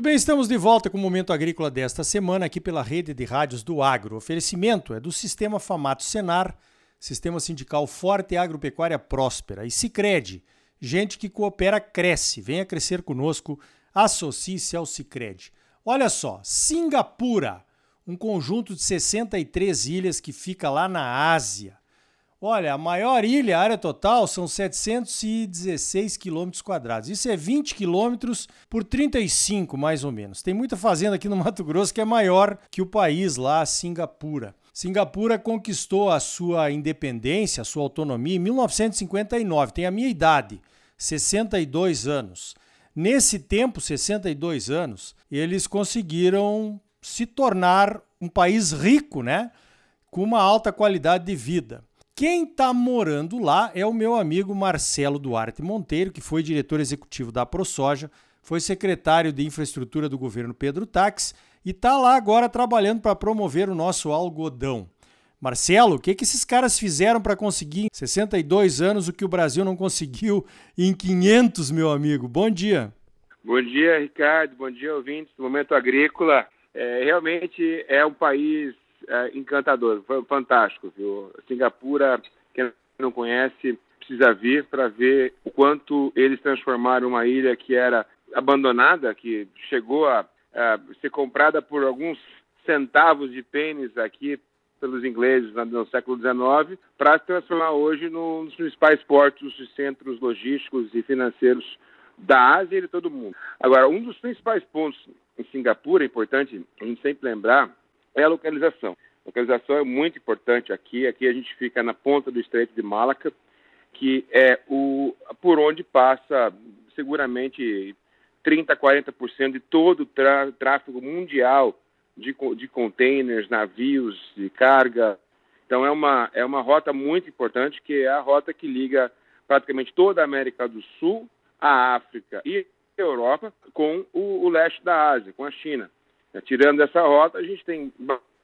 Muito bem, estamos de volta com o Momento Agrícola desta semana aqui pela rede de rádios do Agro. O oferecimento é do Sistema Famato Senar, Sistema Sindical Forte e Agropecuária Próspera. E Cicred, gente que coopera cresce. Venha crescer conosco, associe-se ao Cicred. Olha só, Singapura, um conjunto de 63 ilhas que fica lá na Ásia. Olha, a maior ilha, a área total, são 716 quilômetros quadrados. Isso é 20 quilômetros por 35, mais ou menos. Tem muita fazenda aqui no Mato Grosso que é maior que o país lá, Singapura. Singapura conquistou a sua independência, a sua autonomia em 1959. Tem a minha idade, 62 anos. Nesse tempo, 62 anos, eles conseguiram se tornar um país rico, né? Com uma alta qualidade de vida. Quem está morando lá é o meu amigo Marcelo Duarte Monteiro, que foi diretor executivo da ProSoja, foi secretário de infraestrutura do governo Pedro Tax e está lá agora trabalhando para promover o nosso algodão. Marcelo, o que, que esses caras fizeram para conseguir em 62 anos o que o Brasil não conseguiu em 500, meu amigo? Bom dia. Bom dia, Ricardo. Bom dia, ouvintes do Momento Agrícola. É, realmente é um país é, encantador, fantástico, viu? Singapura, quem não conhece, precisa vir para ver o quanto eles transformaram uma ilha que era abandonada, que chegou a, a ser comprada por alguns centavos de pênis aqui pelos ingleses no século XIX, para se transformar hoje num dos principais portos e centros logísticos e financeiros da Ásia e de todo mundo. Agora, um dos principais pontos em Singapura, importante a gente sempre lembrar, é a localização. A localização é muito importante aqui. Aqui a gente fica na ponta do Estreito de Malaca, que é o por onde passa seguramente 30, 40% de todo o tráfego mundial de, de containers, navios de carga. Então é uma, é uma rota muito importante, que é a rota que liga praticamente toda a América do Sul, a África e a Europa com o, o leste da Ásia, com a China. Tirando essa rota, a gente tem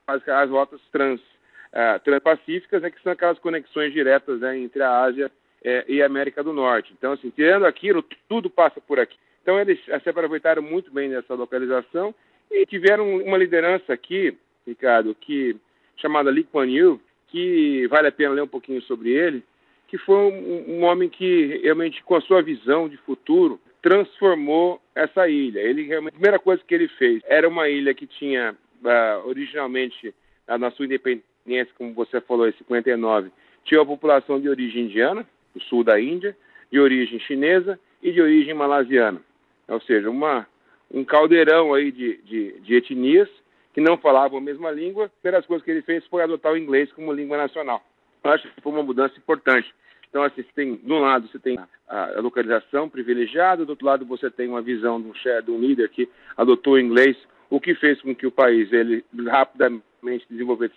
as rotas trans, uh, transpacíficas, né, que são aquelas conexões diretas né, entre a Ásia é, e a América do Norte. Então, assim, tirando aquilo, tudo passa por aqui. Então, eles se aproveitaram muito bem dessa localização e tiveram uma liderança aqui, Ricardo, que chamada Lee Kuan Yew, que vale a pena ler um pouquinho sobre ele, que foi um, um homem que realmente, com a sua visão de futuro, transformou essa ilha. Ele a primeira coisa que ele fez era uma ilha que tinha uh, originalmente, na sua independência, como você falou, em 59, tinha uma população de origem indiana, do sul da Índia, de origem chinesa e de origem malasiana. Ou seja, uma, um caldeirão aí de, de, de etnias que não falavam a mesma língua. Uma das coisas que ele fez foi adotar o inglês como língua nacional. Eu acho que foi uma mudança importante. Então, assim, você tem, de um lado, você tem a, localização privilegiada, do outro lado, você tem uma visão de um, de um líder que adotou o inglês o que fez com que o país ele rapidamente desenvolvesse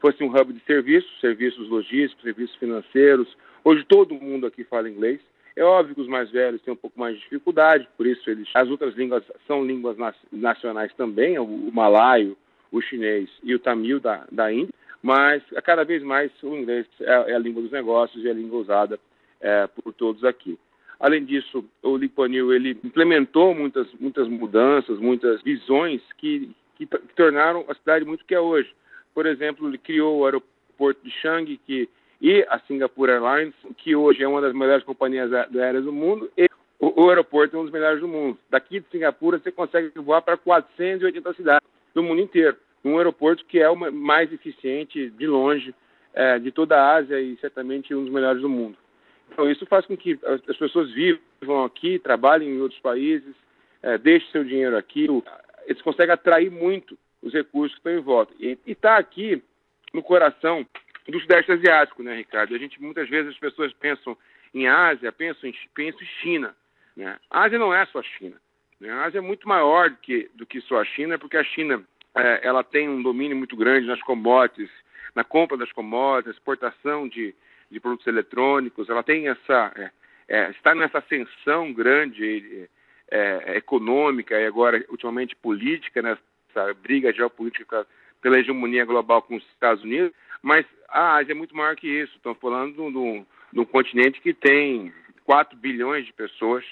fosse um hub de serviços, serviços logísticos, serviços financeiros. Hoje todo mundo aqui fala inglês. É óbvio que os mais velhos têm um pouco mais de dificuldade, por isso eles, as outras línguas são línguas nacionais também, o, o malaio, o chinês e o tamil da, da Índia, mas cada vez mais o inglês é, é a língua dos negócios e é a língua usada é, por todos aqui. Além disso, o Lipanil ele implementou muitas, muitas mudanças, muitas visões que, que, que tornaram a cidade muito que é hoje. Por exemplo, ele criou o aeroporto de Changi que, e a Singapore Airlines, que hoje é uma das melhores companhias aéreas do mundo, e o, o aeroporto é um dos melhores do mundo. Daqui de Singapura, você consegue voar para 480 cidades do mundo inteiro. Um aeroporto que é o mais eficiente, de longe, é, de toda a Ásia e certamente um dos melhores do mundo. Então, isso faz com que as pessoas vivam aqui, trabalhem em outros países, é, deixem seu dinheiro aqui. Eles conseguem atrair muito os recursos que estão em volta. E está aqui no coração do Sudeste Asiático, né, Ricardo? A gente, muitas vezes, as pessoas pensam em Ásia, pensam em, pensam em China. Né? A Ásia não é só a China. Né? A Ásia é muito maior do que, do que só a China, porque a China é, ela tem um domínio muito grande nas commodities, na compra das commodities, exportação de, de produtos eletrônicos, ela tem essa é, é, está nessa ascensão grande é, econômica e agora ultimamente política, nessa briga geopolítica pela hegemonia global com os Estados Unidos, mas a Ásia é muito maior que isso. Estamos falando de um, de um continente que tem 4 bilhões de pessoas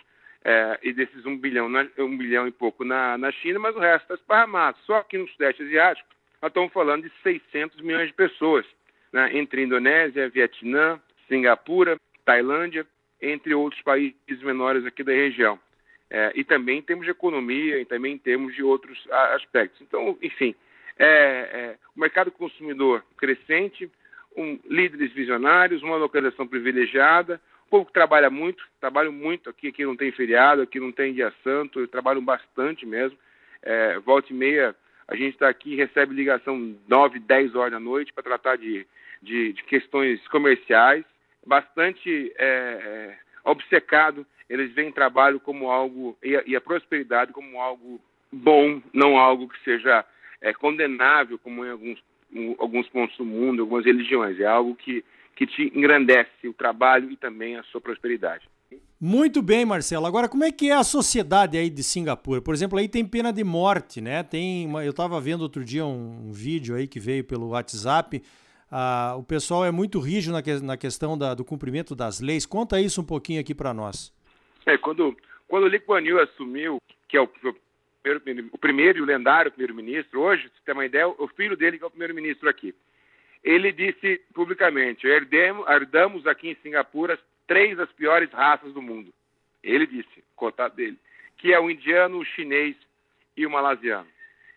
é, e desses um bilhão, na, um bilhão e pouco na, na China, mas o resto está esparramado. Só que no Sudeste Asiático, nós estamos falando de 600 milhões de pessoas, né, entre Indonésia, Vietnã, Singapura, Tailândia, entre outros países menores aqui da região. É, e também em termos de economia, e também em termos de outros aspectos. Então, enfim, é, é, o mercado consumidor crescente, um, líderes visionários, uma localização privilegiada, povo que trabalha muito, trabalham muito aqui, aqui não tem feriado, aqui não tem dia santo, trabalham bastante mesmo. É, volta e meia, a gente está aqui recebe ligação 9, 10 horas da noite para tratar de, de, de, questões comerciais, bastante é, é, obcecado, eles veem trabalho como algo, e a, e a, prosperidade como algo bom, não algo que seja é, condenável, como em alguns, em alguns pontos do mundo, algumas religiões. É algo que que te engrandece o trabalho e também a sua prosperidade. Muito bem, Marcelo. Agora, como é que é a sociedade aí de Singapura? Por exemplo, aí tem pena de morte, né? Tem uma, eu estava vendo outro dia um, um, vídeo aí que veio pelo WhatsApp. Ah, o pessoal é muito rígido na, que, na questão da, do cumprimento das leis. Conta isso um pouquinho aqui para nós. É, quando, quando o Lee Kuan Yew assumiu, que é o, o, o primeiro e o lendário primeiro-ministro, hoje, se você tem uma ideia, o filho dele que é o primeiro-ministro aqui ele disse publicamente: herdamos aqui em Singapura três das piores raças do mundo. Ele disse, cotado dele, que é o indiano, o chinês e o malasiano.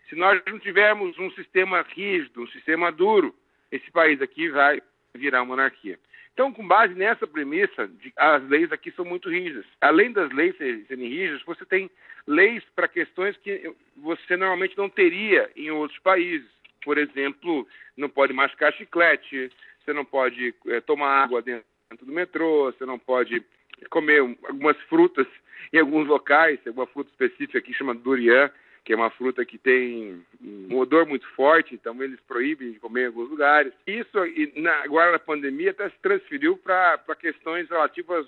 Se nós não tivermos um sistema rígido, um sistema duro, esse país aqui vai virar monarquia. Então, com base nessa premissa, as leis aqui são muito rígidas. Além das leis serem rígidas, você tem leis para questões que você normalmente não teria em outros países por exemplo, não pode mascar chiclete, você não pode é, tomar água dentro do metrô, você não pode comer algumas frutas em alguns locais, tem uma fruta específica aqui chama durian, que é uma fruta que tem um odor muito forte, então eles proíbem de comer em alguns lugares. Isso, agora na pandemia, até se transferiu para questões relativas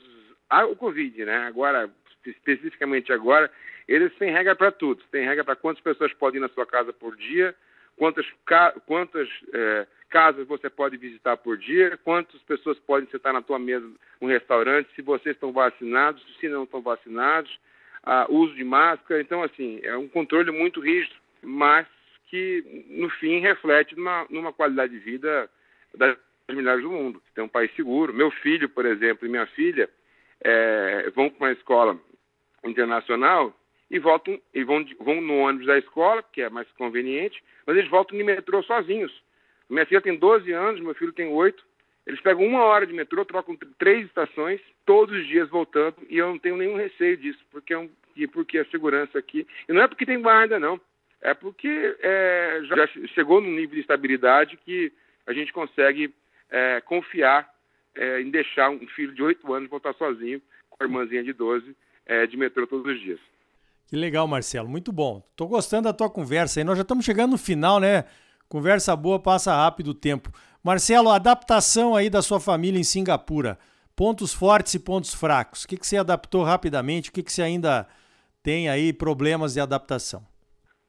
ao Covid, né? Agora, especificamente agora, eles têm regra para tudo. Tem regra para quantas pessoas podem ir na sua casa por dia, quantas, quantas é, casas você pode visitar por dia, quantas pessoas podem sentar na tua mesa no restaurante, se vocês estão vacinados, se não estão vacinados, uso de máscara. Então, assim, é um controle muito rígido, mas que, no fim, reflete numa, numa qualidade de vida das melhores do mundo. Tem um país seguro. Meu filho, por exemplo, e minha filha é, vão para uma escola internacional e voltam e vão, vão no ônibus da escola, que é mais conveniente, mas eles voltam de metrô sozinhos. Minha filha tem 12 anos, meu filho tem 8. Eles pegam uma hora de metrô, trocam três estações, todos os dias voltando, e eu não tenho nenhum receio disso, porque, é um, porque a segurança aqui. E não é porque tem guarda, não. É porque é, já chegou num nível de estabilidade que a gente consegue é, confiar é, em deixar um filho de 8 anos voltar sozinho com a irmãzinha de 12 é, de metrô todos os dias. Que legal, Marcelo. Muito bom. Tô gostando da tua conversa aí. Nós já estamos chegando no final, né? Conversa boa, passa rápido o tempo. Marcelo, adaptação aí da sua família em Singapura. Pontos fortes e pontos fracos. O que, que você adaptou rapidamente? O que, que você ainda tem aí problemas de adaptação?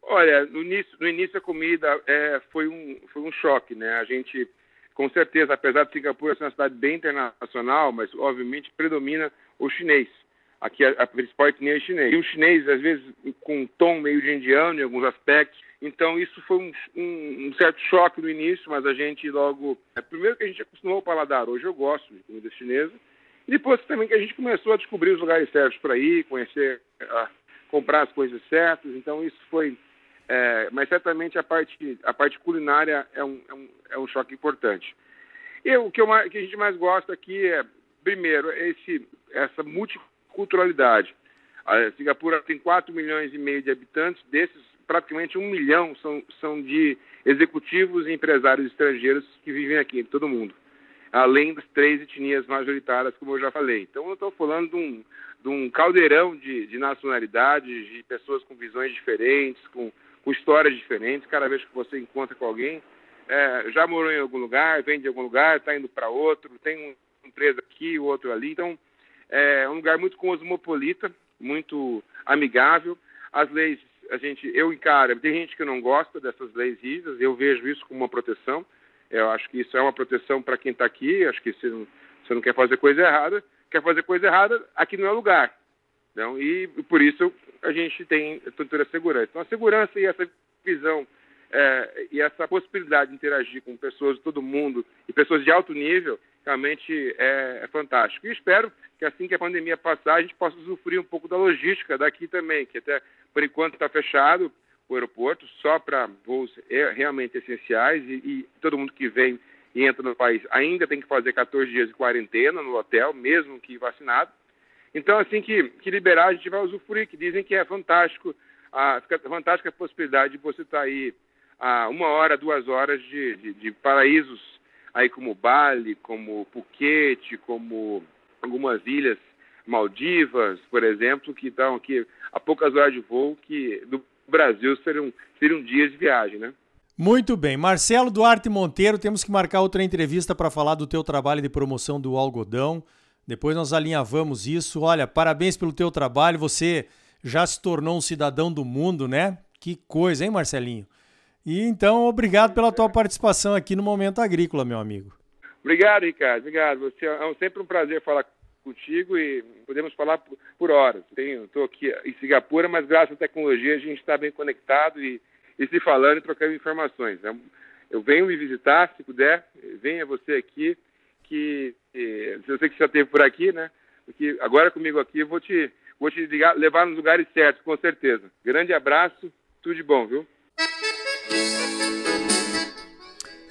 Olha, no início, no início a comida é, foi, um, foi um choque, né? A gente, com certeza, apesar de Singapura ser uma cidade bem internacional, mas obviamente predomina o chinês. Aqui a, a principal etnia é chinês. E o chinês, às vezes, com um tom meio de indiano em alguns aspectos. Então, isso foi um, um, um certo choque no início, mas a gente logo. É, primeiro que a gente acostumou ao paladar. Hoje eu gosto de comida chinesa. E depois também que a gente começou a descobrir os lugares certos para ir, conhecer, a, comprar as coisas certas. Então, isso foi. É, mas certamente a parte, a parte culinária é um, é um, é um choque importante. E o que, eu, que a gente mais gosta aqui é, primeiro, esse, essa multi culturalidade. A Singapura tem 4 milhões e meio de habitantes, desses praticamente um milhão são, são de executivos e empresários estrangeiros que vivem aqui, em todo mundo, além das três etnias majoritárias, como eu já falei. Então, eu estou falando de um, de um caldeirão de, de, nacionalidades, de pessoas com visões diferentes, com, com histórias diferentes. Cada vez que você encontra com alguém, é, já morou em algum lugar, vem de algum lugar, está indo para outro, tem uma empresa aqui, outro ali. Então, é um lugar muito cosmopolita, muito amigável. As leis, a gente, eu encaro, tem gente que não gosta dessas leis rígidas, eu vejo isso como uma proteção. Eu acho que isso é uma proteção para quem está aqui. Acho que você não, você não quer fazer coisa errada, quer fazer coisa errada, aqui não é lugar. Então, e por isso a gente tem estrutura segurança. Então, a segurança e essa visão é, e essa possibilidade de interagir com pessoas de todo mundo e pessoas de alto nível realmente é, é, fantástico. E espero que assim que a pandemia passar, a gente possa usufruir um pouco da logística daqui também, que até por enquanto está fechado o aeroporto, só para voos realmente essenciais e, e, todo mundo que vem e entra no país ainda tem que fazer 14 dias de quarentena no hotel, mesmo que vacinado. Então, assim que, que liberar, a gente vai usufruir, que dizem que é fantástico, a, fantástica possibilidade de você estar tá aí a uma hora, duas horas de, de, de paraísos aí como Bali, como Phuket, como algumas ilhas Maldivas, por exemplo, que estão aqui a poucas horas de voo, que do Brasil seriam, seriam dias de viagem, né? Muito bem. Marcelo Duarte Monteiro, temos que marcar outra entrevista para falar do teu trabalho de promoção do algodão. Depois nós alinhavamos isso. Olha, parabéns pelo teu trabalho. Você já se tornou um cidadão do mundo, né? Que coisa, hein, Marcelinho? E então, obrigado pela tua participação aqui no Momento Agrícola, meu amigo. Obrigado, Ricardo. Obrigado. Você é sempre um prazer falar contigo e podemos falar por, horas. Estou aqui em Singapura, mas graças à tecnologia a gente está bem conectado e, e, se falando e trocando informações. Eu venho me visitar, se puder, venha você aqui, que eu sei que você já esteve por aqui, né? Porque agora comigo aqui eu vou te, vou te ligar, levar nos lugares certos, com certeza. Grande abraço, tudo de bom, viu?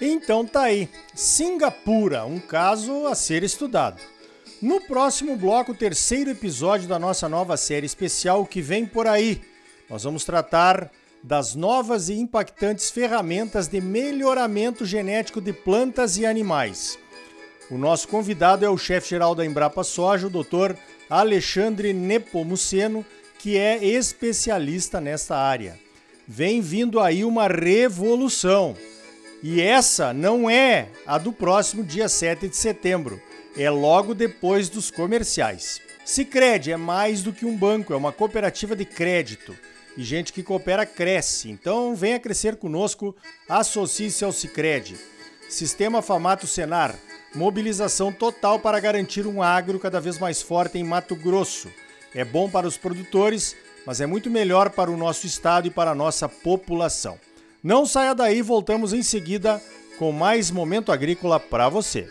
Então tá aí, Singapura, um caso a ser estudado. No próximo bloco, o terceiro episódio da nossa nova série especial que vem por aí. Nós vamos tratar das novas e impactantes ferramentas de melhoramento genético de plantas e animais. O nosso convidado é o chefe-geral da Embrapa Soja, o Dr. Alexandre Nepomuceno, que é especialista nesta área vem vindo aí uma revolução. E essa não é a do próximo dia 7 de setembro, é logo depois dos comerciais. Sicredi é mais do que um banco, é uma cooperativa de crédito. E gente que coopera cresce. Então venha crescer conosco, associe-se ao Sicredi. Sistema Famato Senar, mobilização total para garantir um agro cada vez mais forte em Mato Grosso. É bom para os produtores, mas é muito melhor para o nosso estado e para a nossa população. Não saia daí, voltamos em seguida com mais momento agrícola para você.